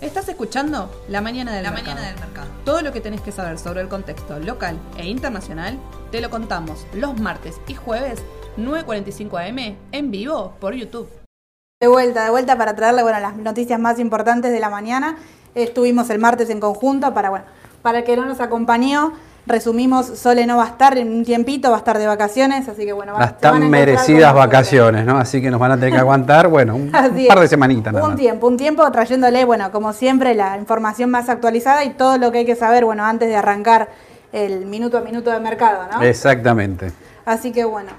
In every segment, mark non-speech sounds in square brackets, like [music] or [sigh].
Estás escuchando La Mañana del, La mercado. Mañana del Mercado. Todo lo que tenés que saber sobre el contexto local e internacional te lo contamos los martes y jueves 9.45 am en vivo por YouTube. De vuelta, de vuelta para traerle bueno, las noticias más importantes de la mañana. Estuvimos el martes en conjunto para, bueno, para el que no nos acompañó. Resumimos, Sole no va a estar en un tiempito, va a estar de vacaciones, así que bueno, va- Las se van a tan merecidas vacaciones, ¿no? Así que nos van a tener que aguantar, bueno, un [laughs] par de semanitas nada Un tiempo, un tiempo trayéndole, bueno, como siempre, la información más actualizada y todo lo que hay que saber, bueno, antes de arrancar el minuto a minuto de mercado, ¿no? Exactamente. Así que bueno,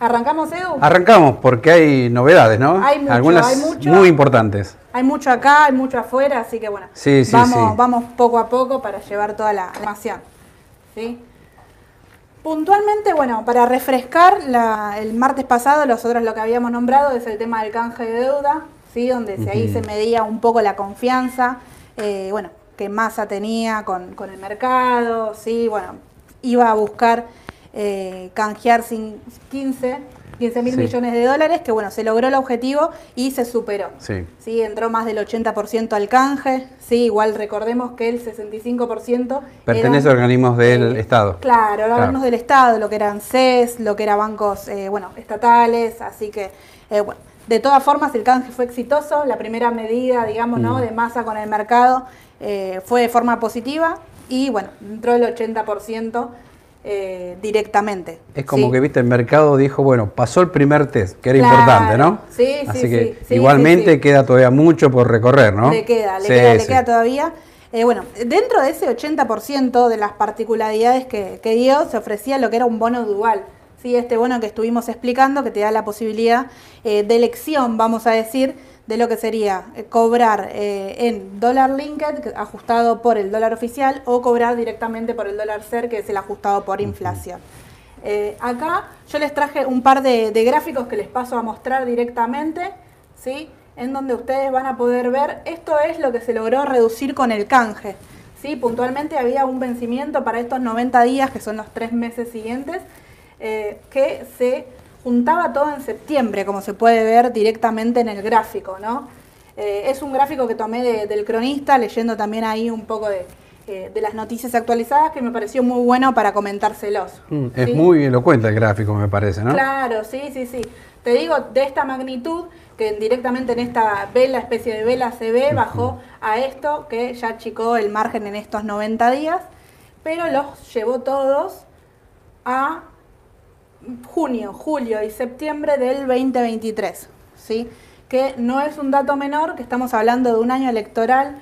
¿arrancamos, Edu? Arrancamos porque hay novedades, ¿no? Hay mucho, Algunas hay mucho. muy importantes. Hay mucho acá, hay mucho afuera, así que bueno, Sí, sí, vamos, sí. vamos poco a poco para llevar toda la información. ¿Sí? Puntualmente, bueno, para refrescar, la- el martes pasado nosotros lo que habíamos nombrado es el tema del canje de deuda, ¿sí? donde ahí se medía un poco la confianza, eh, bueno, que Massa tenía con, con el mercado, ¿sí? bueno, iba a buscar eh, canjear sin 15, 15 mil Sí. millones de dólares, que bueno, se logró el objetivo y se superó. Sí. Sí, entró más del 80% al canje. Sí, igual recordemos que el 65% Pertenece eran, a organismos del eh, Estado. Claro, Claro. órganos del Estado, lo que eran CES, lo que eran bancos, eh, bueno, estatales, así que, eh, bueno, de todas formas el canje fue exitoso. La primera medida, digamos, ¿no? Mm. de masa con el mercado eh, fue de forma positiva y, bueno, entró el 80% eh, directamente. Es como ¿sí? que, viste, el mercado dijo, bueno, pasó el primer test, que era Claro. importante, ¿no? Sí, sí, Así que sí, igualmente sí, sí. queda todavía mucho por recorrer, ¿no? Le queda, le queda, le queda todavía. Eh, bueno, dentro de ese 80% de las particularidades que, que dio, se ofrecía lo que era un bono dual. ¿sí? Este bono que estuvimos explicando, que te da la posibilidad eh, de elección, vamos a decir, de lo que sería eh, cobrar eh, en dólar linked, ajustado por el dólar oficial, o cobrar directamente por el dólar SER, que es el ajustado por inflación. Eh, acá yo les traje un par de, de gráficos que les paso a mostrar directamente, ¿sí? En donde ustedes van a poder ver, esto es lo que se logró reducir con el canje, ¿sí? Puntualmente había un vencimiento para estos 90 días, que son los tres meses siguientes, eh, que se juntaba todo en septiembre, como se puede ver directamente en el gráfico, ¿no? Eh, es un gráfico que tomé de- del cronista, leyendo también ahí un poco de, eh, de las noticias actualizadas, que me pareció muy bueno para comentárselos. Mm, Es ¿sí? muy elocuente el gráfico, me parece, ¿no? Claro, sí, sí, sí. Te digo, de esta magnitud, que directamente en esta vela, especie de vela se ve, bajó a esto, que ya achicó el margen en estos 90 días, pero los llevó todos a junio, julio y septiembre del 2023, ¿sí? Que no es un dato menor, que estamos hablando de un año electoral,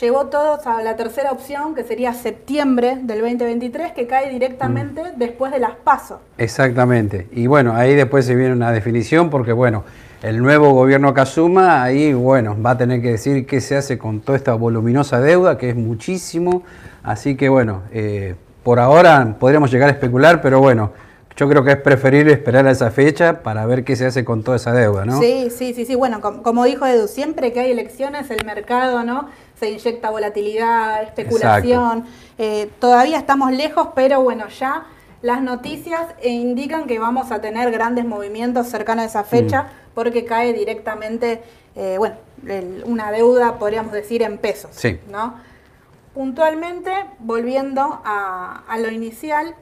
llevó todos a la tercera opción, que sería septiembre del 2023, que cae directamente después de las pasos. Exactamente. Y bueno, ahí después se viene una definición porque, bueno, el nuevo gobierno que asuma, ahí, bueno, va a tener que decir qué se hace con toda esta voluminosa deuda, que es muchísimo. Así que, bueno, eh, por ahora podríamos llegar a especular, pero bueno, yo creo que es preferible esperar a esa fecha para ver qué se hace con toda esa deuda, ¿no? Sí, sí, sí, sí. Bueno, com- como dijo Edu, siempre que hay elecciones, el mercado, ¿no? Se inyecta volatilidad, especulación. Eh, todavía estamos lejos, pero bueno, ya las noticias indican que vamos a tener grandes movimientos cercanos a esa fecha, Mm. porque cae directamente, eh, bueno, el- una deuda, podríamos decir, en pesos, Sí. ¿no? Puntualmente, volviendo a, a lo inicial,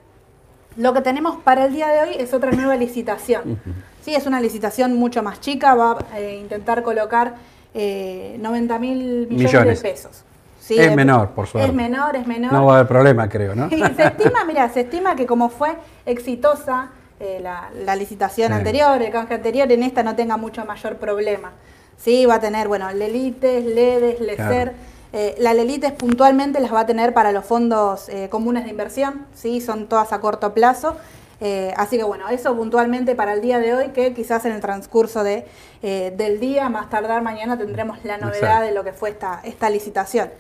lo que tenemos para el día de hoy es otra nueva licitación. Sí, es una licitación mucho más chica, va a eh, intentar colocar eh, 90 mil millones, Millones. de pesos. Sí, Es de- menor, por suerte. Es menor, es menor. No va a haber problema, creo, ¿no? Y se estima, mira, se estima que como fue exitosa eh, la, la licitación Sí. anterior, el canje anterior, en esta no tenga mucho mayor problema. Sí, va a tener, bueno, Lelites, LEDES, LECER. Claro. Eh, la Lelites puntualmente las va a tener para los fondos eh, comunes de inversión, sí, son todas a corto plazo. Eh, así que bueno, eso puntualmente para el día de hoy, que quizás en el transcurso de, eh, del día, más tardar mañana, tendremos la novedad Exacto. de lo que fue esta, esta licitación.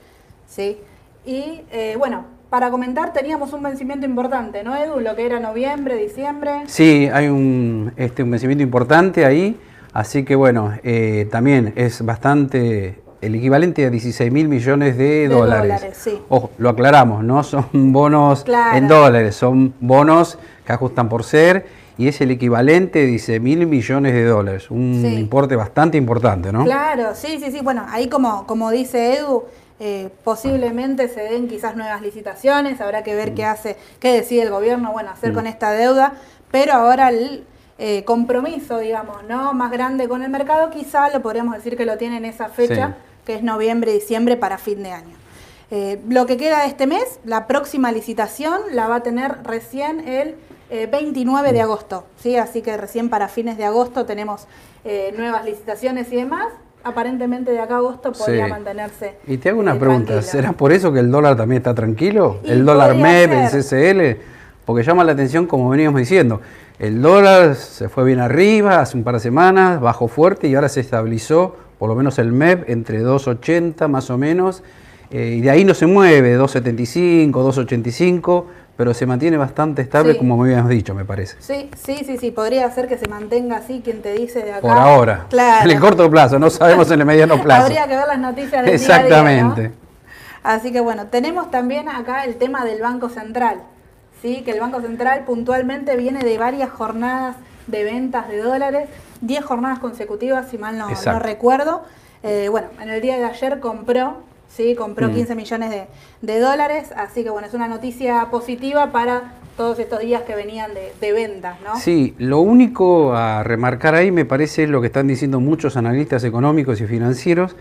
¿sí? Y bueno, para comentar teníamos un vencimiento importante, ¿no, Edu? Lo que era noviembre, diciembre. Sí, hay un, este, un vencimiento importante ahí, así que bueno, eh, también es bastante el equivalente a 16 mil millones de, De dólares. dólares, sí. Ojo, lo aclaramos, no [laughs] son bonos Claro. en dólares, son bonos que ajustan por ser y es el equivalente de 10 mil millones de dólares, un Sí. importe bastante importante, ¿no? Claro, sí, sí, sí. Bueno, ahí como, como dice Edu, eh, posiblemente se den quizás nuevas licitaciones, habrá que ver qué hace, qué decide el gobierno, bueno, hacer Mm. con esta deuda, pero ahora el eh, compromiso, digamos, ¿no? Más grande con el mercado, quizá lo podríamos decir que lo tiene en esa fecha, Sí. Que es noviembre, diciembre para fin de año. Eh, lo que queda de este mes, la próxima licitación la va a tener recién el eh, 29 Mm. de agosto, ¿sí? Así que recién para fines de agosto tenemos eh, nuevas licitaciones y demás. Aparentemente de acá a agosto podría Sí. mantenerse. Y te hago una eh, pregunta, tranquilo. ¿será por eso que el dólar también está tranquilo? Y el dólar MEP, el. CCL, porque llama la atención como veníamos diciendo. El dólar se fue bien arriba hace un par de semanas, bajó fuerte y ahora se estabilizó, por lo menos el MEP, entre 2,80 más o menos, eh, y de ahí no se mueve, 2,75, 2,85, pero se mantiene bastante estable Sí. como me habíamos dicho, me parece. Sí, sí, sí, sí, podría ser que se mantenga así, quien te dice de acá. Por ahora. Claro. En el corto plazo, no sabemos en el mediano plazo. Habría que ver las noticias del Exactamente. día a día, ¿no? Así que bueno, tenemos también acá el tema del Banco Central, ¿sí? que el Banco Central puntualmente viene de varias jornadas de ventas de dólares, 10 jornadas consecutivas, si mal no, recuerdo. Eh, bueno, en el día de ayer compró, ¿sí? compró Mm. 15 millones de, de dólares, así que bueno, es una noticia positiva para todos estos días que venían de, de ventas, ¿no? Sí, lo único a remarcar ahí me parece es lo que están diciendo muchos analistas económicos y financieros,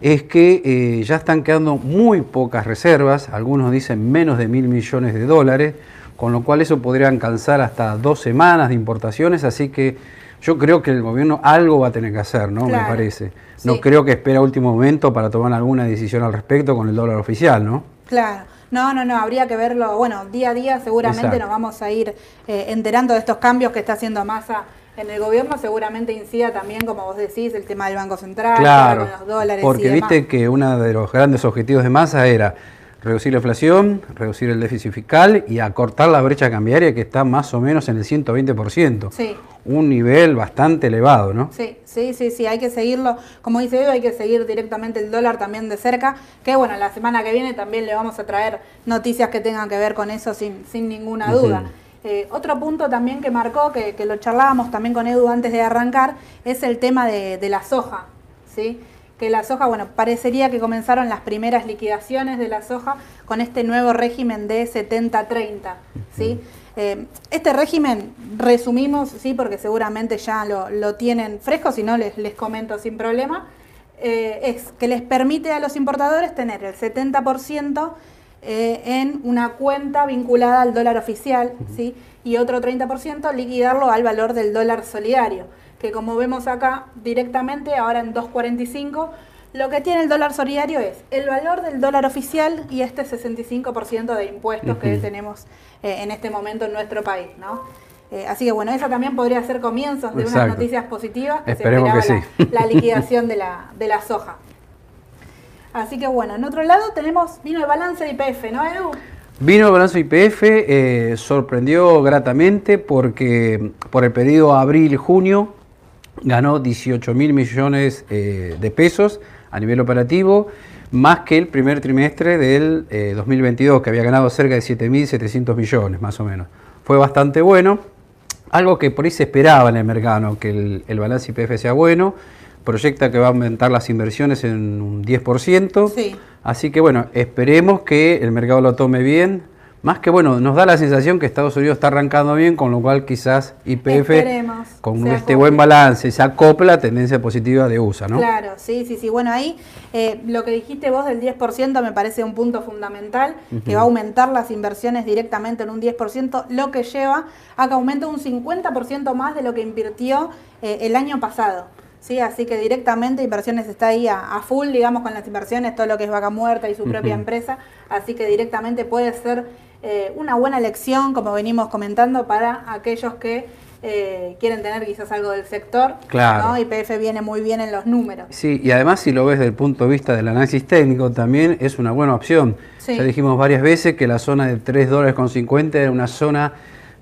es que eh, ya están quedando muy pocas reservas, algunos dicen menos de mil millones de dólares, con lo cual eso podría alcanzar hasta dos semanas de importaciones, así que yo creo que el gobierno algo va a tener que hacer, ¿no? Claro. Me parece. No Sí. creo que espera último momento para tomar alguna decisión al respecto con el dólar oficial, ¿no? Claro. No, no, no, habría que verlo, bueno, día a día seguramente Exacto. nos vamos a ir eh, enterando de estos cambios que está haciendo Massa en el gobierno, seguramente incida también, como vos decís, el tema del Banco Central, Claro, con los dólares porque y demás. viste que uno de los grandes objetivos de Massa era reducir la inflación, reducir el déficit fiscal y acortar la brecha cambiaria que está más o menos en el 120%. Sí. Un nivel bastante elevado, ¿no? Sí, sí, sí, sí, hay que seguirlo. Como dice Edu, hay que seguir directamente el dólar también de cerca. Que bueno, la semana que viene también le vamos a traer noticias que tengan que ver con eso sin, sin ninguna duda. Eh, otro punto también que marcó, que, que lo charlábamos también con Edu antes de arrancar, es el tema de, de la soja. ¿sí? Que la soja, bueno, parecería que comenzaron las primeras liquidaciones de la soja con este nuevo régimen de 70-30. ¿sí? Eh, este régimen, resumimos, sí, porque seguramente ya lo, lo tienen fresco, si no les, les comento sin problema, eh, es que les permite a los importadores tener el 70% eh, en una cuenta vinculada al dólar oficial, ¿sí? y otro 30% liquidarlo al valor del dólar solidario, que como vemos acá directamente, ahora en 2.45, lo que tiene el dólar solidario es el valor del dólar oficial y este 65% de impuestos que tenemos eh, en este momento en nuestro país, ¿no? Eh, así que bueno, eso también podría ser comienzos de unas noticias positivas que Esperemos se que esperaba sí. la, la liquidación de la, de la soja. Así que bueno, en otro lado tenemos, vino el balance de IPF, ¿no, Edu? Vino el balance IPF, eh, sorprendió gratamente porque por el periodo abril-junio ganó 18 mil millones eh, de pesos a nivel operativo, más que el primer trimestre del eh, 2022, que había ganado cerca de 7.700 millones, más o menos. Fue bastante bueno, algo que por ahí se esperaba en el mercado, que el, el balance IPF sea bueno, proyecta que va a aumentar las inversiones en un 10%. Sí. Así que bueno, esperemos que el mercado lo tome bien. Más que bueno, nos da la sensación que Estados Unidos está arrancando bien, con lo cual quizás IPF, con este buen balance, se acopla a tendencia positiva de USA, ¿no? Claro, sí, sí, sí. Bueno, ahí eh, lo que dijiste vos del 10% me parece un punto fundamental, que va a aumentar las inversiones directamente en un 10%, lo que lleva a que aumente un 50% más de lo que invirtió eh, el año pasado. Sí, así que directamente inversiones está ahí a, a full, digamos, con las inversiones, todo lo que es vaca muerta y su propia empresa. Así que directamente puede ser eh, una buena elección, como venimos comentando, para aquellos que eh, quieren tener quizás algo del sector. Claro. ¿no? YPF viene muy bien en los números. Sí, y además si lo ves desde el punto de vista del análisis técnico, también es una buena opción. Sí. Ya dijimos varias veces que la zona de 3 dólares con 50 era una zona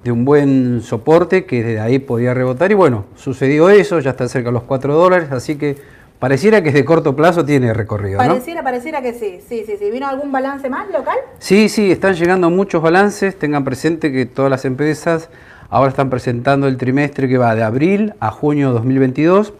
de un buen soporte que desde ahí podía rebotar y bueno, sucedió eso, ya está cerca de los 4 dólares, así que pareciera que de corto plazo tiene recorrido, ¿no? Pareciera, pareciera que sí, sí, sí, sí. ¿Vino algún balance más local? Sí, sí, están llegando muchos balances. Tengan presente que todas las empresas Ahora están presentando el trimestre que va de abril a junio de 2022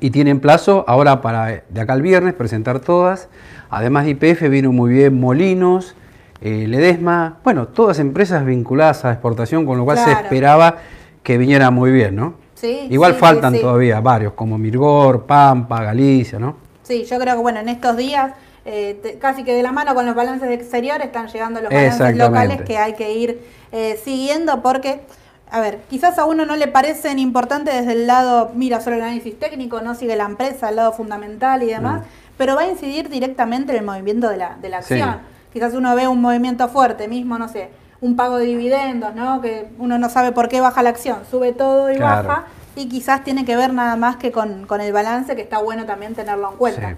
y tienen plazo ahora para de acá al viernes presentar todas. Además de IPF vino muy bien Molinos, eh, Ledesma, bueno, todas empresas vinculadas a exportación, con lo cual se esperaba que viniera muy bien, ¿no? Sí, Igual faltan todavía varios, como Mirgor, Pampa, Galicia, ¿no? Sí, yo creo que bueno, en estos días eh, casi que de la mano con los balances exteriores están llegando los balances locales que hay que ir eh, siguiendo porque, a ver, quizás a uno no le parecen importantes desde el lado, mira, solo el análisis técnico, no sigue la empresa, el lado fundamental y demás, mm. pero va a incidir directamente en el movimiento de la, de la acción. Quizás uno ve un movimiento fuerte, mismo, no sé, un pago de dividendos, ¿no? Que uno no sabe por qué baja la acción, sube todo y baja, y quizás tiene que ver nada más que con, con el balance, que está bueno también tenerlo en cuenta.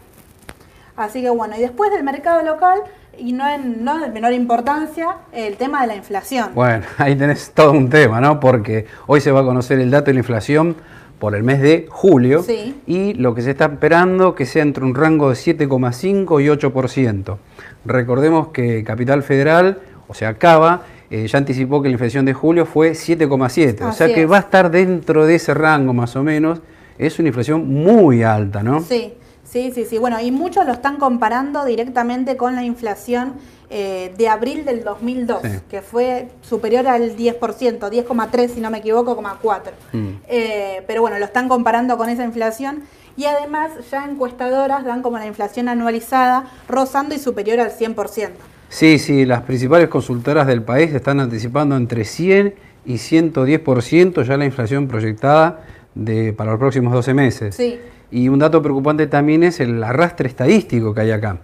Así que bueno, y después del mercado local, y no, en, no de menor importancia, el tema de la inflación. Bueno, [laughs] ahí tenés todo un tema, ¿no? Porque hoy se va a conocer el dato de la inflación por el mes de julio y lo que se está esperando que sea entre un rango de 7,5 y 8%. Recordemos que Capital Federal, o sea, Cava, eh, ya anticipó que la inflación de julio fue 7,7, o sea que va a estar dentro de ese rango más o menos. Es una inflación muy alta, ¿no? Sí. Sí, sí, sí. Bueno, y muchos lo están comparando directamente con la inflación eh, de abril del 2002, que fue superior al 10%, 10,3 si no me equivoco, 4. Mm. Eh, pero bueno, lo están comparando con esa inflación y además ya encuestadoras dan como la inflación anualizada rozando y superior al 100%. Sí, sí, las principales consultoras del país están anticipando entre 100 y 110% ya la inflación proyectada de, para los próximos 12 meses. Sí. Y un dato preocupante también es el arrastre estadístico que hay acá.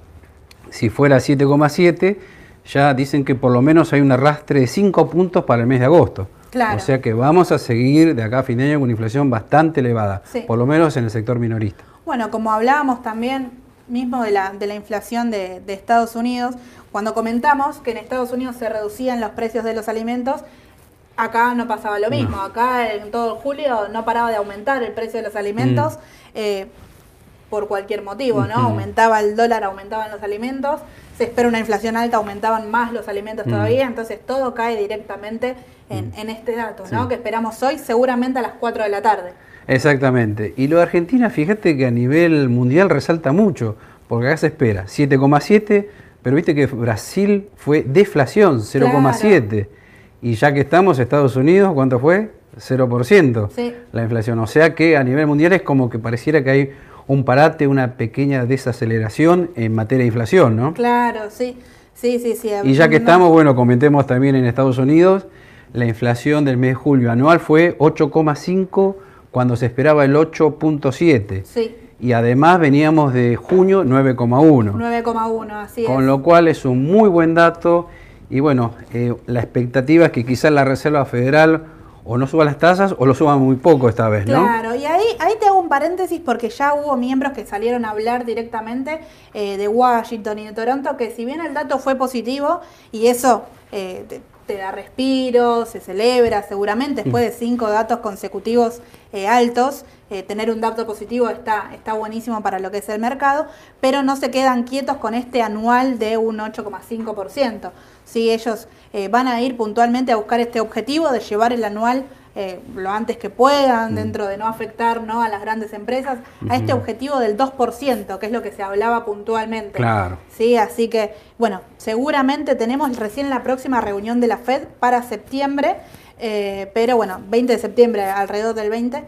Si fuera 7,7, ya dicen que por lo menos hay un arrastre de 5 puntos para el mes de agosto. Claro. O sea que vamos a seguir de acá a fin de año con una inflación bastante elevada, por lo menos en el sector minorista. Bueno, como hablábamos también mismo de la, de la inflación de, de Estados Unidos, cuando comentamos que en Estados Unidos se reducían los precios de los alimentos, acá no pasaba lo mismo. Acá en todo julio no paraba de aumentar el precio de los alimentos. Mm. Eh, por cualquier motivo, ¿no? Aumentaba el dólar, aumentaban los alimentos, se espera una inflación alta, aumentaban más los alimentos mm. todavía, entonces todo cae directamente en, mm. este dato, ¿no? Que esperamos hoy seguramente a las 4 de la tarde. Exactamente. Y lo de Argentina, fíjate que a nivel mundial resalta mucho, porque acá se espera 7,7, pero viste que Brasil fue deflación, 0,7. Y ya que estamos, Estados Unidos, ¿cuánto fue? 0% la inflación. O sea que a nivel mundial es como que pareciera que hay un parate, una pequeña desaceleración en materia de inflación, ¿no? Claro, sí. Sí, sí, sí. Y ya que estamos, bueno, comentemos también en Estados Unidos, la inflación del mes de julio anual fue 8,5 cuando se esperaba el 8.7. Sí. Y además veníamos de junio 9,1. 9,1, así es. Con lo cual es un muy buen dato. Y bueno, eh, la expectativa es que quizás la Reserva Federal o no suba las tasas o lo suba muy poco esta vez, ¿no? Claro, y ahí, ahí te hago un paréntesis porque ya hubo miembros que salieron a hablar directamente eh, de Washington y de Toronto, que si bien el dato fue positivo, y eso eh, te, da respiro, se celebra seguramente, después de cinco datos consecutivos eh, altos, tener un dato positivo está, está buenísimo para lo que es el mercado, pero no se quedan quietos con este anual de un 8,5%. ¿sí? Ellos eh, van a ir puntualmente a buscar este objetivo de llevar el anual eh, lo antes que puedan, mm. dentro de no afectar ¿no? a las grandes empresas, a este objetivo del 2%, que es lo que se hablaba puntualmente. Claro. Sí, así que, bueno, seguramente tenemos recién la próxima reunión de la Fed para septiembre, eh, pero bueno, 20 de septiembre, alrededor del 20.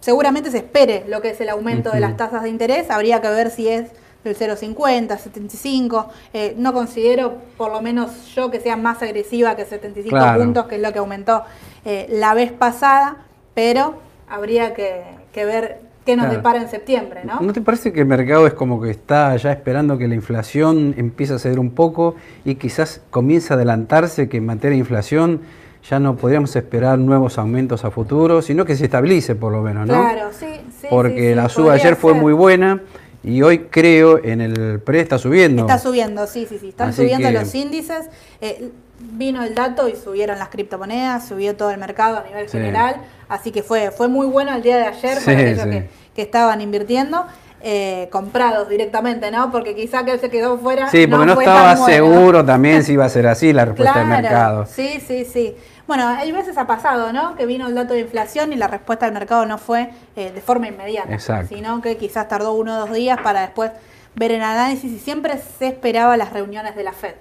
seguramente se espere lo que es el aumento de las tasas de interés, habría que ver si es el 0,50, 75. Eh, no considero, por lo menos yo, que sea más agresiva que 75 puntos, que es lo que aumentó eh, la vez pasada, pero habría que, ver qué nos depara en septiembre, ¿no? ¿No te parece que el mercado es como que está ya esperando que la inflación empiece a ceder un poco y quizás comience a adelantarse que en materia de inflación ya no podríamos esperar nuevos aumentos a futuro, sino que se estabilice por lo menos, ¿no? Claro, sí, sí. Porque la suba ayer fue muy buena y hoy creo en el pre está subiendo. Está subiendo, sí, sí, sí. Están subiendo los índices. Eh, vino el dato y subieron las criptomonedas, subió todo el mercado a nivel general. Así que fue, fue muy bueno el día de ayer para aquellos que, estaban invirtiendo. eh, comprados directamente, ¿no? Porque quizá que se quedó fuera. Sí, porque no, estaba seguro también si iba a ser así la [laughs] respuesta del mercado. Sí, sí, sí. Bueno, hay veces ha pasado, ¿no? Que vino el dato de inflación y la respuesta del mercado no fue eh, de forma inmediata, Exacto. sino que quizás tardó uno o dos días para después ver el análisis y siempre se esperaba las reuniones de la Fed.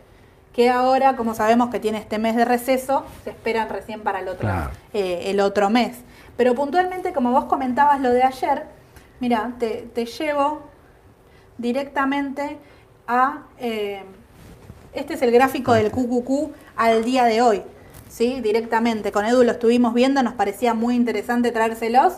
Que ahora, como sabemos que tiene este mes de receso, se esperan recién para el otro, Claro. eh, el otro mes. Pero puntualmente, como vos comentabas lo de ayer, mira, te, te llevo directamente a... eh, este es el gráfico del QQQ al día de hoy, ¿sí? Directamente. Con Edu lo estuvimos viendo, nos parecía muy interesante traérselos,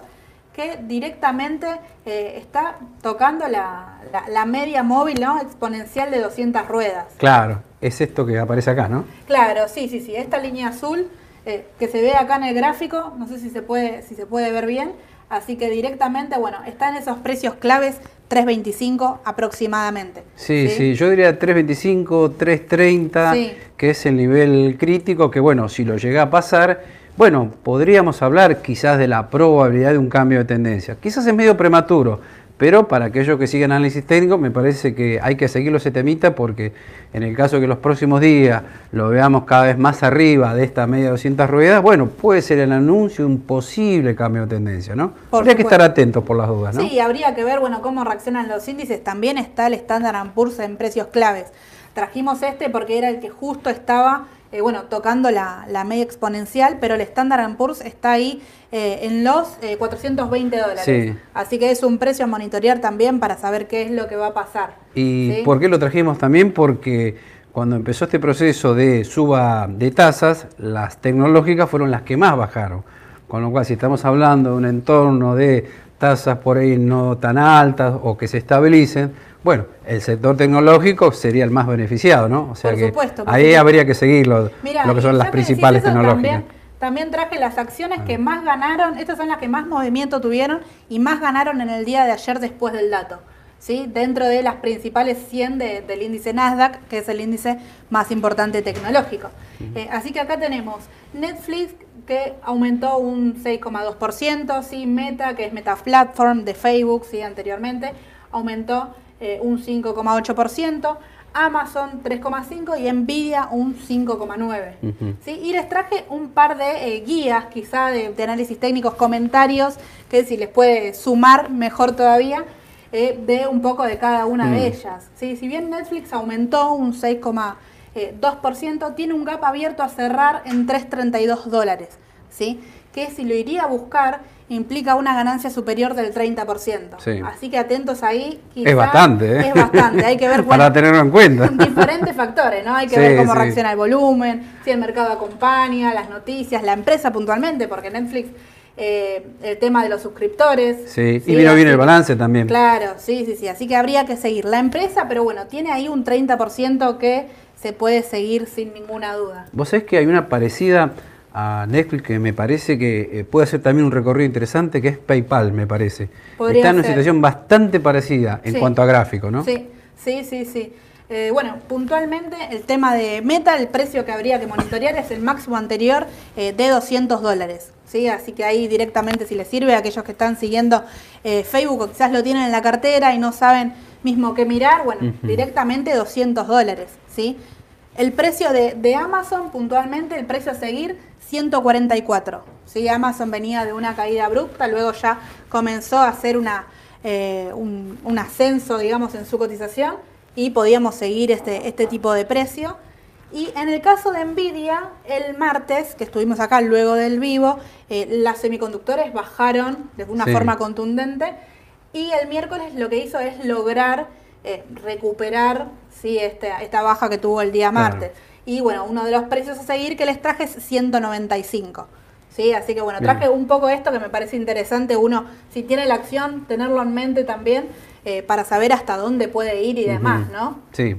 que directamente eh, está tocando la, la- la media móvil ¿no? exponencial de 200 ruedas. Claro, es esto que aparece acá, ¿no? Claro, sí, sí, sí. Esta línea azul eh, que se ve acá en el gráfico, no sé si se puede, si se puede ver bien. Así que directamente, bueno, está en esos precios claves 3.25 aproximadamente. Sí, sí, yo diría 3.25, 3.30, Sí. que es el nivel crítico, que bueno, si lo llega a pasar, bueno, podríamos hablar quizás de la probabilidad de un cambio de tendencia. Quizás es medio prematuro, pero para aquellos que siguen análisis técnico, me parece que hay que seguirlo ese temita porque en el caso de que los próximos días lo veamos cada vez más arriba de esta media de 200 ruedas, bueno, puede ser el anuncio un posible cambio de tendencia, ¿no? Por Habría que estar atentos por las dudas, ¿no? Sí, habría que ver bueno cómo reaccionan los índices. También está el Standard Poor's en precios claves. Trajimos este porque era el que justo estaba eh, bueno tocando la, la media exponencial, pero el Standard Poor's está ahí eh, en los eh, 420 dólares. Sí. Así que es un precio a monitorear también para saber qué es lo que va a pasar. ¿Y ¿sí? por qué lo trajimos también? Porque cuando empezó este proceso de suba de tasas, las tecnológicas fueron las que más bajaron. Con lo cual, si estamos hablando de un entorno de tasas por ahí no tan altas o que se estabilicen, bueno, el sector tecnológico sería el más beneficiado, ¿no? O sea Por que supuesto, ahí habría que seguirlo, Mira, lo que son las principales eso, tecnológicas. Ah. También, también traje las acciones que más ganaron, estas son las que más movimiento tuvieron y más ganaron en el día de ayer después del dato. ¿sí? Dentro de las principales 100 de- del índice Nasdaq, que es el índice más importante tecnológico. Eh, así que acá tenemos Netflix que aumentó un 6,2%, ¿sí? Meta, que es Meta Platform de Facebook, ¿sí? anteriormente, aumentó eh, un 5,8%. Amazon 3,5 y Nvidia un 5,9. Ujú. ¿sí? Y les traje un par de eh, guías, quizá de, de análisis técnicos, comentarios, que si les puede sumar mejor todavía, eh, de un poco de cada una Mm. de ellas. ¿sí? Si bien Netflix aumentó un 6,2%, tiene un gap abierto a cerrar en 3,32 dólares. ¿sí? Que si lo iría a buscar, implica una ganancia superior del 30%. Sí. Así que atentos ahí. Es bastante, ¿eh? Es bastante, hay que ver [laughs] Para bueno, tenerlo en cuenta. [laughs] diferentes factores, ¿no? Hay que Sí, ver cómo sí. reacciona el volumen, si el mercado acompaña, las noticias, la empresa puntualmente, porque Netflix, eh, el tema de los suscriptores. Sí, y vino bien el balance también. Claro, sí, sí, sí. Así que habría que seguir la empresa, pero bueno, tiene ahí un 30% que se puede seguir sin ninguna duda. Vos sabés que hay una parecida a Netflix que me parece que eh, puede hacer también un recorrido interesante, que es PayPal, me parece. Podría Está en una ser. situación bastante parecida en Sí. cuanto a gráfico, ¿no? Sí, sí, sí, sí. Eh, bueno, puntualmente el tema de Meta, el precio que habría que monitorear es el máximo anterior eh, de 200 dólares. ¿sí? Así que ahí directamente si les sirve a aquellos que están siguiendo eh, Facebook o quizás lo tienen en la cartera y no saben mismo qué mirar, bueno, directamente 200 dólares. ¿sí? El precio de, de Amazon, puntualmente, el precio a seguir, 144. ¿sí? Amazon venía de una caída abrupta, luego ya comenzó a hacer una, eh, un, un ascenso, digamos, en su cotización y podíamos seguir este, este tipo de precio. Y en el caso de Nvidia, el martes, que estuvimos acá luego del vivo, eh, las semiconductores bajaron de una Sí. forma contundente y el miércoles lo que hizo es lograr eh, recuperar ¿sí? esta, esta baja que tuvo el día Claro. Y bueno, uno de los precios a seguir que les traje es 195. ¿sí? Así que bueno, Bien. traje un poco esto que me parece interesante. Uno, si tiene la acción, tenerlo en mente también eh, para saber hasta dónde puede ir y demás. ¿no? Sí.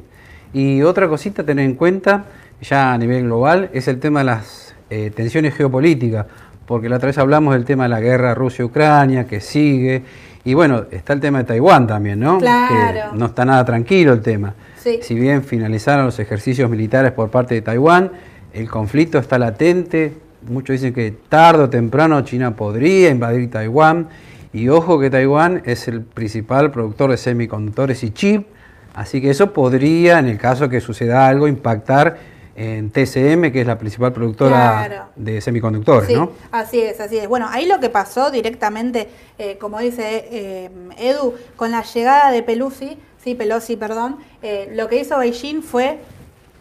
Y otra cosita a tener en cuenta, ya a nivel global, es el tema de las eh, tensiones geopolíticas, porque la otra vez hablamos del tema de la guerra Rusia-Ucrania, que sigue, y bueno, está el tema de Taiwán también, ¿no? Claro. Que no está nada tranquilo el tema. Sí. Si bien finalizaron los ejercicios militares por parte de Taiwán, el conflicto está latente, muchos dicen que tarde o temprano China podría invadir Taiwán, Y ojo que Taiwán es el principal productor de semiconductores y chip, así que eso podría, en el caso que suceda algo, impactar en TCM, que es la principal productora de semiconductores, sí, Así es, así es. Bueno, ahí lo que pasó directamente, eh, como dice eh, Edu, con la llegada de Pelusi, sí, Pelosi, perdón, eh, lo que hizo Beijing fue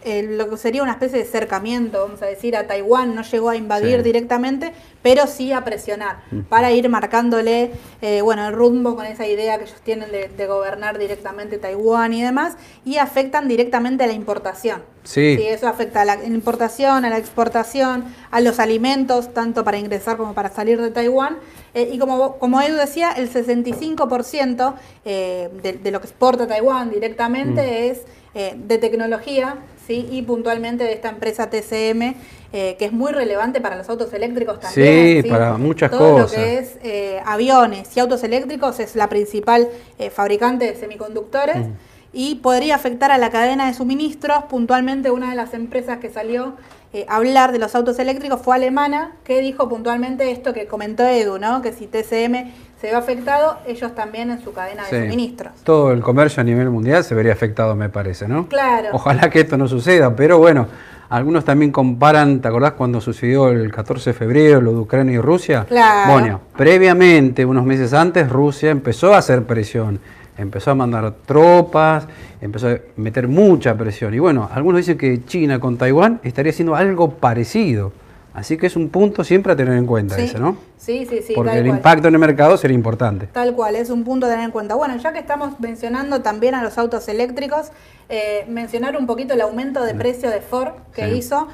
lo que sería una especie de cercamiento, vamos a decir, a Taiwán, no llegó a invadir directamente, pero sí a presionar, para ir marcándole, eh, bueno, el rumbo con esa idea que ellos tienen de, gobernar directamente Taiwán y demás, y afectan directamente a la importación. Sí. Eso afecta a la importación, a la exportación, a los alimentos, tanto para ingresar como para salir de Taiwán. Eh, y como, como Edu decía, el 65% eh, de, lo que exporta Taiwán directamente mm. es de tecnología, ¿sí? y puntualmente de esta empresa TCM, eh, que es muy relevante para los autos eléctricos también. Sí, para muchas Todo cosas. Lo que es eh, aviones y autos eléctricos es la principal eh, fabricante de semiconductores. Mm. Y podría afectar a la cadena de suministros. Puntualmente, una de las empresas que salió a hablar de los autos eléctricos fue alemana, que dijo puntualmente esto que comentó Edu, ¿no? que si TCM se ve afectado, ellos también en su cadena de suministros. Todo el comercio a nivel mundial se vería afectado, me parece, ¿no? Claro. Ojalá que esto no suceda, pero bueno, algunos también comparan, ¿te acordás cuando sucedió el 14 de febrero lo de Ucrania y Rusia? Claro. Bueno, previamente, unos meses antes, Rusia empezó a hacer presión, empezó a mandar tropas, empezó a meter mucha presión. Y bueno, algunos dicen que China con Taiwán estaría haciendo algo parecido. Así que es un punto siempre a tener en cuenta ese, ¿no? Sí, sí, sí. Porque el impacto en el mercado sería importante. Tal cual, es un punto a tener en cuenta. Bueno, ya que estamos mencionando también a los autos eléctricos, eh, mencionar un poquito el aumento de precio de Ford que hizo.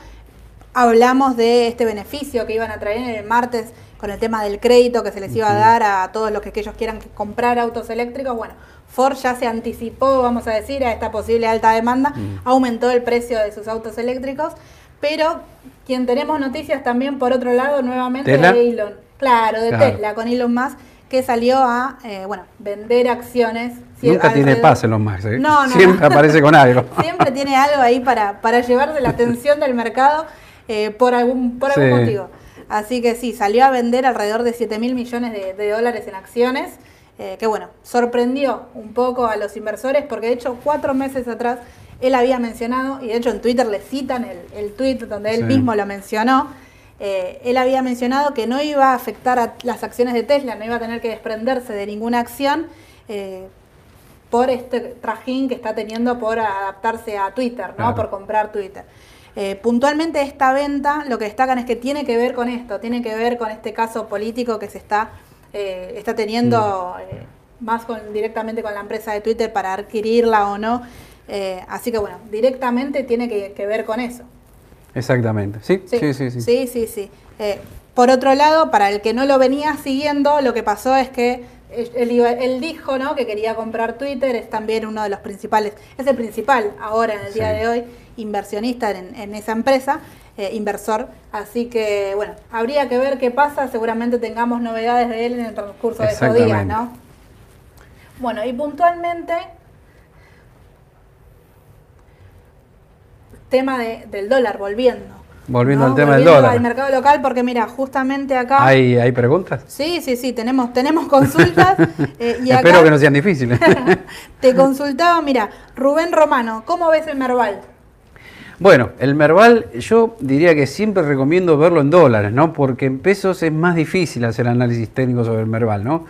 Hablamos de este beneficio que iban a traer el martes con el tema del crédito que se les iba a dar a todos los que, ellos quieran comprar autos eléctricos. Bueno, Ford ya se anticipó, vamos a decir, a esta posible alta demanda, aumentó el precio de sus autos eléctricos pero quien tenemos noticias también por otro lado nuevamente de Elon. Claro, de Tesla, con Elon Musk, que salió a eh, bueno, vender acciones. Nunca tiene paz Elon Musk, ¿eh? no, no, siempre aparece con algo. [laughs] siempre tiene algo ahí para, para llevar de la atención del mercado eh, por algún, por algún motivo. Así que sí, salió a vender alrededor de 7 mil millones de, dólares en acciones, que bueno, sorprendió un poco a los inversores porque de hecho cuatro meses atrás él había mencionado, y de hecho en Twitter le citan el, el tweet donde él mismo lo mencionó, eh, él había mencionado que no iba a afectar a las acciones de Tesla, no iba a tener que desprenderse de ninguna acción eh, por este trajín que está teniendo por adaptarse a Twitter, ¿no? por comprar Twitter. Eh, puntualmente esta venta lo que destacan es que tiene que ver con esto, tiene que ver con este caso político que se está, está teniendo mm. más con, directamente con la empresa de Twitter para adquirirla o no. Eh, así que bueno, directamente tiene que, ver con eso. Exactamente, sí, sí, sí. Sí, sí, sí. Eh, por otro lado, para el que no lo venía siguiendo, lo que pasó es que él, dijo ¿no? que quería comprar Twitter, es también uno de los principales, es el principal ahora en el día de hoy, inversionista en, esa empresa, eh, inversor. Así que, bueno, habría que ver qué pasa, seguramente tengamos novedades de él en el transcurso de estos días, ¿no? Bueno, y puntualmente tema del dólar, volviendo. Volviendo al tema del dólar. Al mercado local, porque mira, justamente acá. ¿Hay, hay preguntas? Sí, sí, sí, tenemos, tenemos consultas. [laughs] Eh, y Espero que no sean difíciles. [laughs] te consultaba, mira, Rubén Romano, ¿cómo ves el Merval? Bueno, el Merval yo diría que siempre recomiendo verlo en dólares, ¿no? Porque en pesos es más difícil hacer análisis técnico sobre el Merval, ¿no?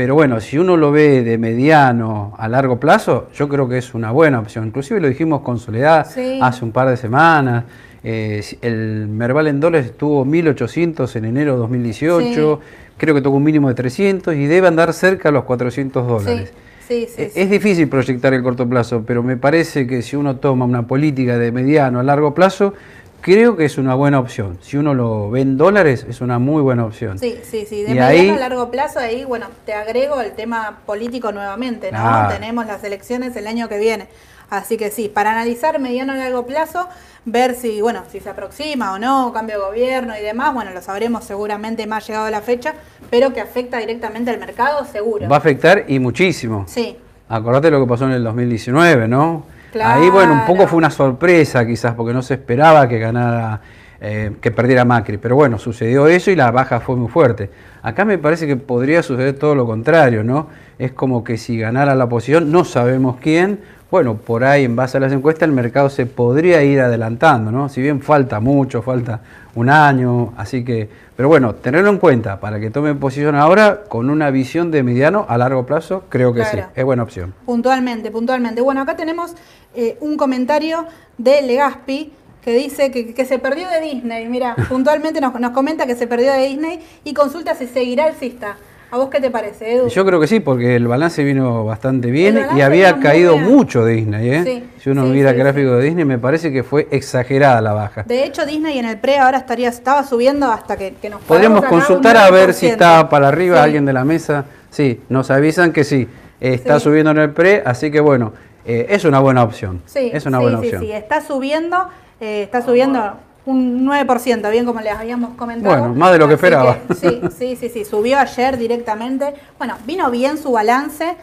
Pero bueno, si uno lo ve de mediano a largo plazo, yo creo que es una buena opción. Inclusive lo dijimos con Soledad hace un par de semanas. Eh, el Merval en dólares estuvo 1.800 en enero de 2018, creo que tocó un mínimo de 300 y debe andar cerca a los 400 dólares. E, es difícil proyectar el corto plazo, pero me parece que si uno toma una política de mediano a largo plazo, creo que es una buena opción. Si uno lo ve en dólares, es una muy buena opción. Sí, sí, sí. De mediano a largo plazo, ahí, bueno, te agrego el tema político nuevamente, ¿no? Tenemos las elecciones el año que viene. Así que sí, para analizar mediano a largo plazo, ver si, bueno, si se aproxima o no, cambio de gobierno y demás, bueno, lo sabremos seguramente más llegado a la fecha, pero que afecta directamente al mercado, seguro. Va a afectar y muchísimo. Sí. Acordate lo que pasó en el 2019, ¿no? Ahí, bueno, un poco fue una sorpresa quizás, porque no se esperaba que ganara eh, que perdiera Macri. Pero bueno, sucedió eso y la baja fue muy fuerte. Acá me parece que podría suceder todo lo contrario, ¿no? Es como que si ganara la oposición, no sabemos quién, bueno, por ahí en base a las encuestas el mercado se podría ir adelantando, ¿no? Si bien falta mucho, falta un año, así que, pero bueno, tenerlo en cuenta para que tome posición ahora con una visión de mediano a largo plazo, creo que sí, es buena opción. Puntualmente, puntualmente. Bueno, acá tenemos eh, un comentario de Legaspi que dice que, se perdió de Disney. Mira, [laughs] puntualmente nos, nos comenta que se perdió de Disney y consulta si seguirá el Cista. ¿A vos qué te parece, Edu? Yo creo que sí, porque el balance vino bastante bien y había caído mucho Disney. ¿eh? si uno mira el gráfico de Disney, me parece que fue exagerada la baja. De hecho, Disney en el pre ahora estaría estaba subiendo hasta que, que nos Podríamos consultar a ver si está para arriba alguien de la mesa. Sí, nos avisan que sí, está subiendo en el pre, así que bueno, eh, es una buena opción. Sí, es una buena opción. Sí, está subiendo, eh, está subiendo un 9%, bien como les habíamos comentado. Bueno, más de lo que esperaba. sí, sí, sí, sí, subió ayer directamente. Bueno, vino bien su balance,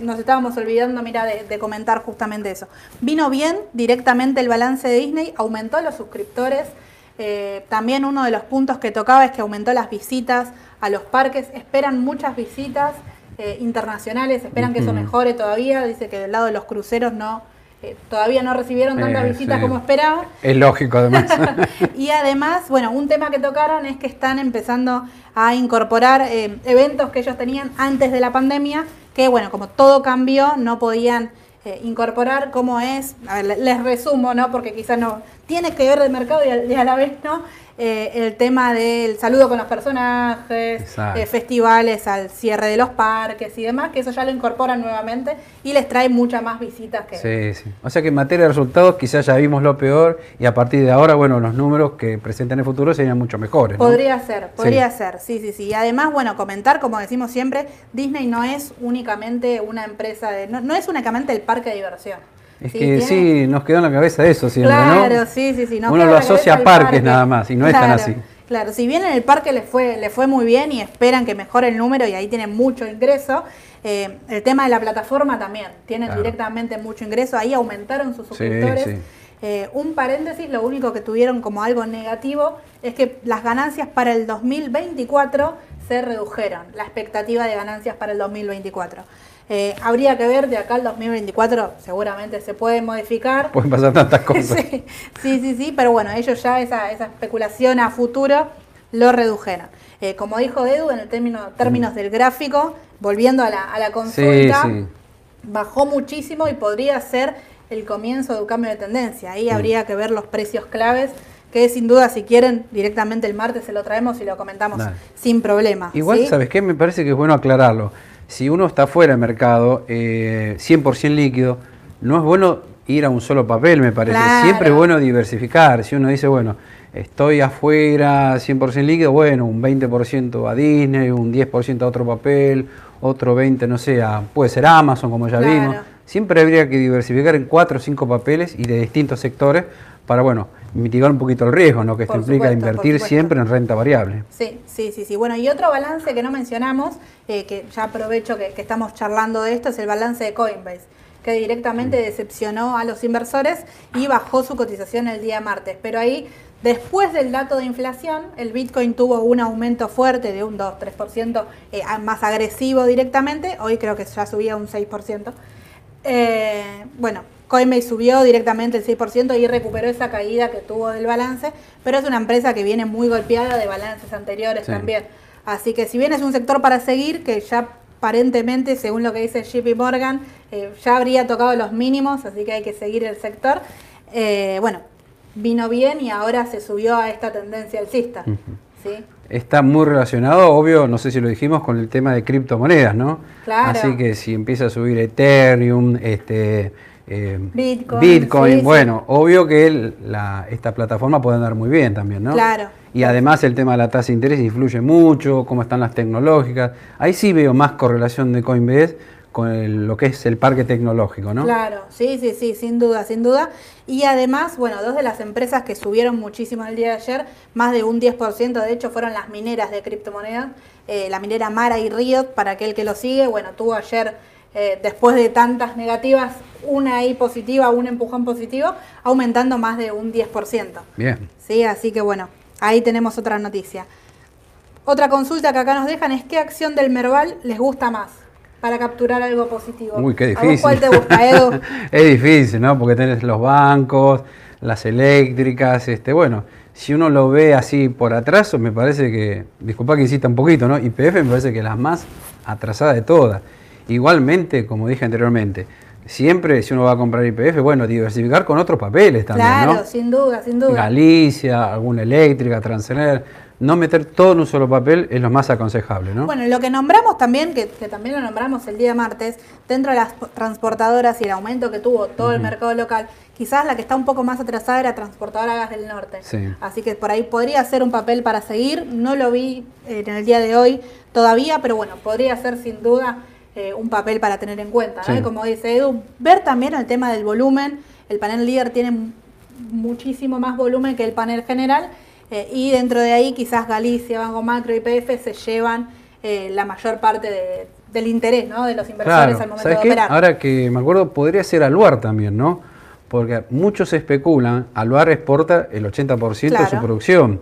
nos estábamos olvidando, mira, de, comentar justamente eso. Vino bien directamente el balance de Disney, aumentó los suscriptores. Eh, también uno de los puntos que tocaba es que aumentó las visitas a los parques, esperan muchas visitas eh, internacionales, esperan que eso mejore todavía, dice que del lado de los cruceros no, todavía no recibieron tantas visitas como esperaban. Es lógico, además. [laughs] y además, bueno, un tema que tocaron es que están empezando a incorporar eh, eventos que ellos tenían antes de la pandemia, que bueno, como todo cambió, no podían eh, incorporar cómo es, a ver, les resumo, ¿no? Porque quizás no tiene que ver del mercado y a la vez no, eh, el tema del saludo con los personajes, eh, festivales al cierre de los parques y demás, que eso ya lo incorporan nuevamente y les trae muchas más visitas que... Sí, sí. O sea que en materia de resultados quizás ya vimos lo peor y a partir de ahora, bueno, los números que presentan en el futuro serían mucho mejores. Podría ser, podría ser, sí, sí, sí. Y además, bueno, comentar, como decimos siempre, Disney no es únicamente una empresa de... no, no es únicamente el parque de diversión. Es que sí, nos quedó en la cabeza eso siempre, claro, sí, sí, sí. Uno lo asocia a parques nada más y no es tan así. Claro, si bien en el parque le fue, le fue muy bien y esperan que mejore el número y ahí tienen mucho ingreso, eh, el tema de la plataforma también, tienen directamente mucho ingreso, ahí aumentaron sus suscriptores. Eh, un paréntesis, lo único que tuvieron como algo negativo es que las ganancias para el 2024 se redujeron, la expectativa de ganancias para el 2024. Eh, habría que ver de acá al 2024, seguramente se puede modificar. Pueden pasar tantas [laughs] cosas. sí, sí, sí, pero bueno, ellos ya esa, esa especulación a futuro lo redujeron. Eh, como dijo Edu, en el término, términos mm. del gráfico, volviendo a la, a la consulta, bajó muchísimo y podría ser el comienzo de un cambio de tendencia. Ahí mm. habría que ver los precios claves que sin duda si quieren directamente el martes se lo traemos y lo comentamos sin problema. Igual, ¿sabes qué? Me parece que es bueno aclararlo si uno está fuera del mercado, eh, 100% líquido, no es bueno ir a un solo papel, me parece. Siempre es bueno diversificar. Si uno dice, bueno, estoy afuera 100% líquido, bueno, un 20% a Disney, un 10% a otro papel, otro 20%, no sé, puede ser Amazon, como ya vimos. Siempre habría que diversificar en cuatro o cinco papeles y de distintos sectores para, bueno, mitigar un poquito el riesgo, ¿no? Que esto implica invertir siempre en renta variable. Sí, sí, sí, sí. Bueno, y otro balance que no mencionamos, eh, que ya aprovecho que, estamos charlando de esto, es el balance de Coinbase, que directamente decepcionó a los inversores y bajó su cotización el día martes. Pero ahí, después del dato de inflación, el Bitcoin tuvo un aumento fuerte de un 2-3%, eh, más agresivo directamente. Hoy creo que ya subía un 6%. Eh, bueno, Coinbase subió directamente el 6% y recuperó esa caída que tuvo del balance, pero es una empresa que viene muy golpeada de balances anteriores también. Así que si bien es un sector para seguir, que ya aparentemente, según lo que dice JP Morgan, eh, ya habría tocado los mínimos, así que hay que seguir el sector. Eh, bueno, vino bien y ahora se subió a esta tendencia alcista. Está muy relacionado, obvio, no sé si lo dijimos, con el tema de criptomonedas, ¿no? Claro. Así que si empieza a subir Ethereum, este eh, Bitcoin. Bitcoin bueno, obvio que esta plataforma puede andar muy bien también, ¿no? Claro. Y además el tema de la tasa de interés influye mucho, cómo están las tecnológicas. Ahí sí veo más correlación de Coinbase con lo que es el parque tecnológico, ¿no? Claro, sí, sí, sí, sin duda, sin duda. Y además, bueno, dos de las empresas que subieron muchísimo el día de ayer, más de un 10%, de hecho, fueron las mineras de criptomonedas, eh, la minera Mara y Riot, para aquel que lo sigue, bueno, tuvo ayer eh, después de tantas negativas, una ahí positiva, un empujón positivo, aumentando más de un 10%. Bien. ¿Sí? Así que bueno, ahí tenemos otra noticia. Otra consulta que acá nos dejan es qué acción del Merval les gusta más para capturar algo positivo. Uy, qué ¿A vos difícil. cuál te gusta, Edu? [laughs] es difícil, ¿no? Porque tenés los bancos, las eléctricas, este, bueno, si uno lo ve así por atraso, me parece que, disculpa que insista un poquito, ¿no? YPF me parece que es la más atrasada de todas. Igualmente, como dije anteriormente, siempre si uno va a comprar YPF, bueno, diversificar con otros papeles también, claro, ¿no? sin duda, sin duda. Galicia, alguna eléctrica, Transener, no meter todo en un solo papel es lo más aconsejable, ¿no? Bueno, lo que nombramos también, que, que también lo nombramos el día martes, dentro de las transportadoras y el aumento que tuvo todo el mercado local, quizás la que está un poco más atrasada era Transportadora Gas del Norte. Sí. Así que por ahí podría ser un papel para seguir. No lo vi en el día de hoy todavía, pero bueno, podría ser sin duda eh, un papel para tener en cuenta. ¿no? Sí. Y como dice Edu, ver también el tema del volumen. El panel líder tiene muchísimo más volumen que el panel general. eh, y dentro de ahí quizás Galicia, Banco Macro y PF se llevan eh, la mayor parte de- del interés ¿no? de los inversores al momento ¿sabes de qué? operar. Ahora que me acuerdo, podría ser Aluar también, ¿no? Porque muchos especulan, Aluar exporta el 80% de su Claro. producción.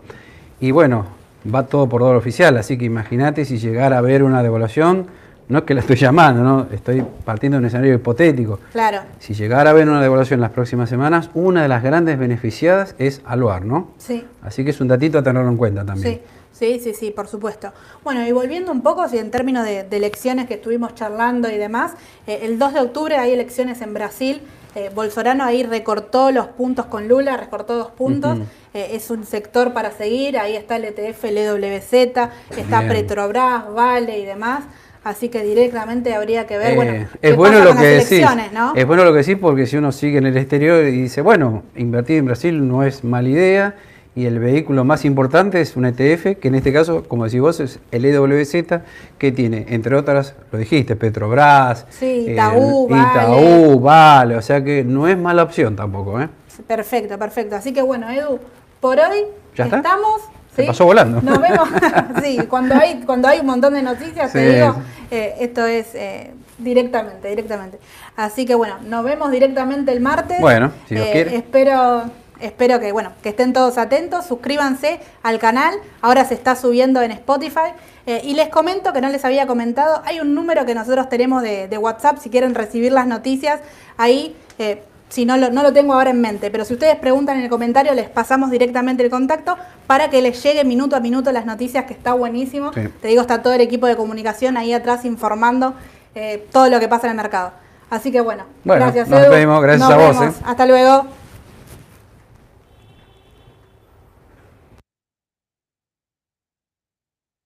Y bueno, va todo por dólar oficial, así que imagínate si llegara a haber una devaluación, no es que la estoy llamando, ¿no? Estoy partiendo de un escenario hipotético. Claro. Si llegara a haber una devaluación en las próximas semanas, una de las grandes beneficiadas es Aluar, ¿no? Sí. Así que es un datito a tenerlo en cuenta también. Sí, sí, sí, sí, por supuesto. Bueno, y volviendo un poco, si en términos de, de elecciones que estuvimos charlando y demás, eh, el 2 de octubre hay elecciones en Brasil. Eh, Bolsonaro ahí recortó los puntos con Lula, recortó dos puntos. Eh, es un sector para seguir. Ahí está el ETF, el EWZ, está Bien. Petrobras, Vale y demás. Así que directamente habría que ver, Eh, bueno, es qué bueno pasa lo con que decís. ¿no? Es bueno lo que decís porque si uno sigue en el exterior y dice, bueno, invertir en Brasil no es mala idea y el vehículo más importante es un ETF, que en este caso, como decís vos, es el EWZ, que tiene, entre otras, lo dijiste, Petrobras, Sí, eh, Itaú, Itaú, Vale, o sea que no es mala opción tampoco, ¿eh? Perfecto, perfecto. Así que bueno, Edu, por hoy ¿Ya está? Se pasó volando. Nos vemos. [laughs] sí, cuando hay, cuando hay un montón de noticias, te digo, eh, esto es eh, directamente, directamente. Así que bueno, nos vemos directamente el martes. Bueno, si Dios Eh, quiere. Espero, espero que bueno, que estén todos atentos, suscríbanse al canal. Ahora se está subiendo en Spotify. Eh, y les comento que no les había comentado, hay un número que nosotros tenemos de, de WhatsApp si quieren recibir las noticias. Ahí, eh, si no lo, no lo tengo ahora en mente, pero si ustedes preguntan en el comentario, les pasamos directamente el contacto para que les llegue minuto a minuto las noticias, que está buenísimo. Sí. Te digo, está todo el equipo de comunicación ahí atrás informando eh, todo lo que pasa en el mercado. Así que bueno, Bueno, gracias nos Edu. despedimos. Gracias Nos a vos, vemos. eh. Hasta luego.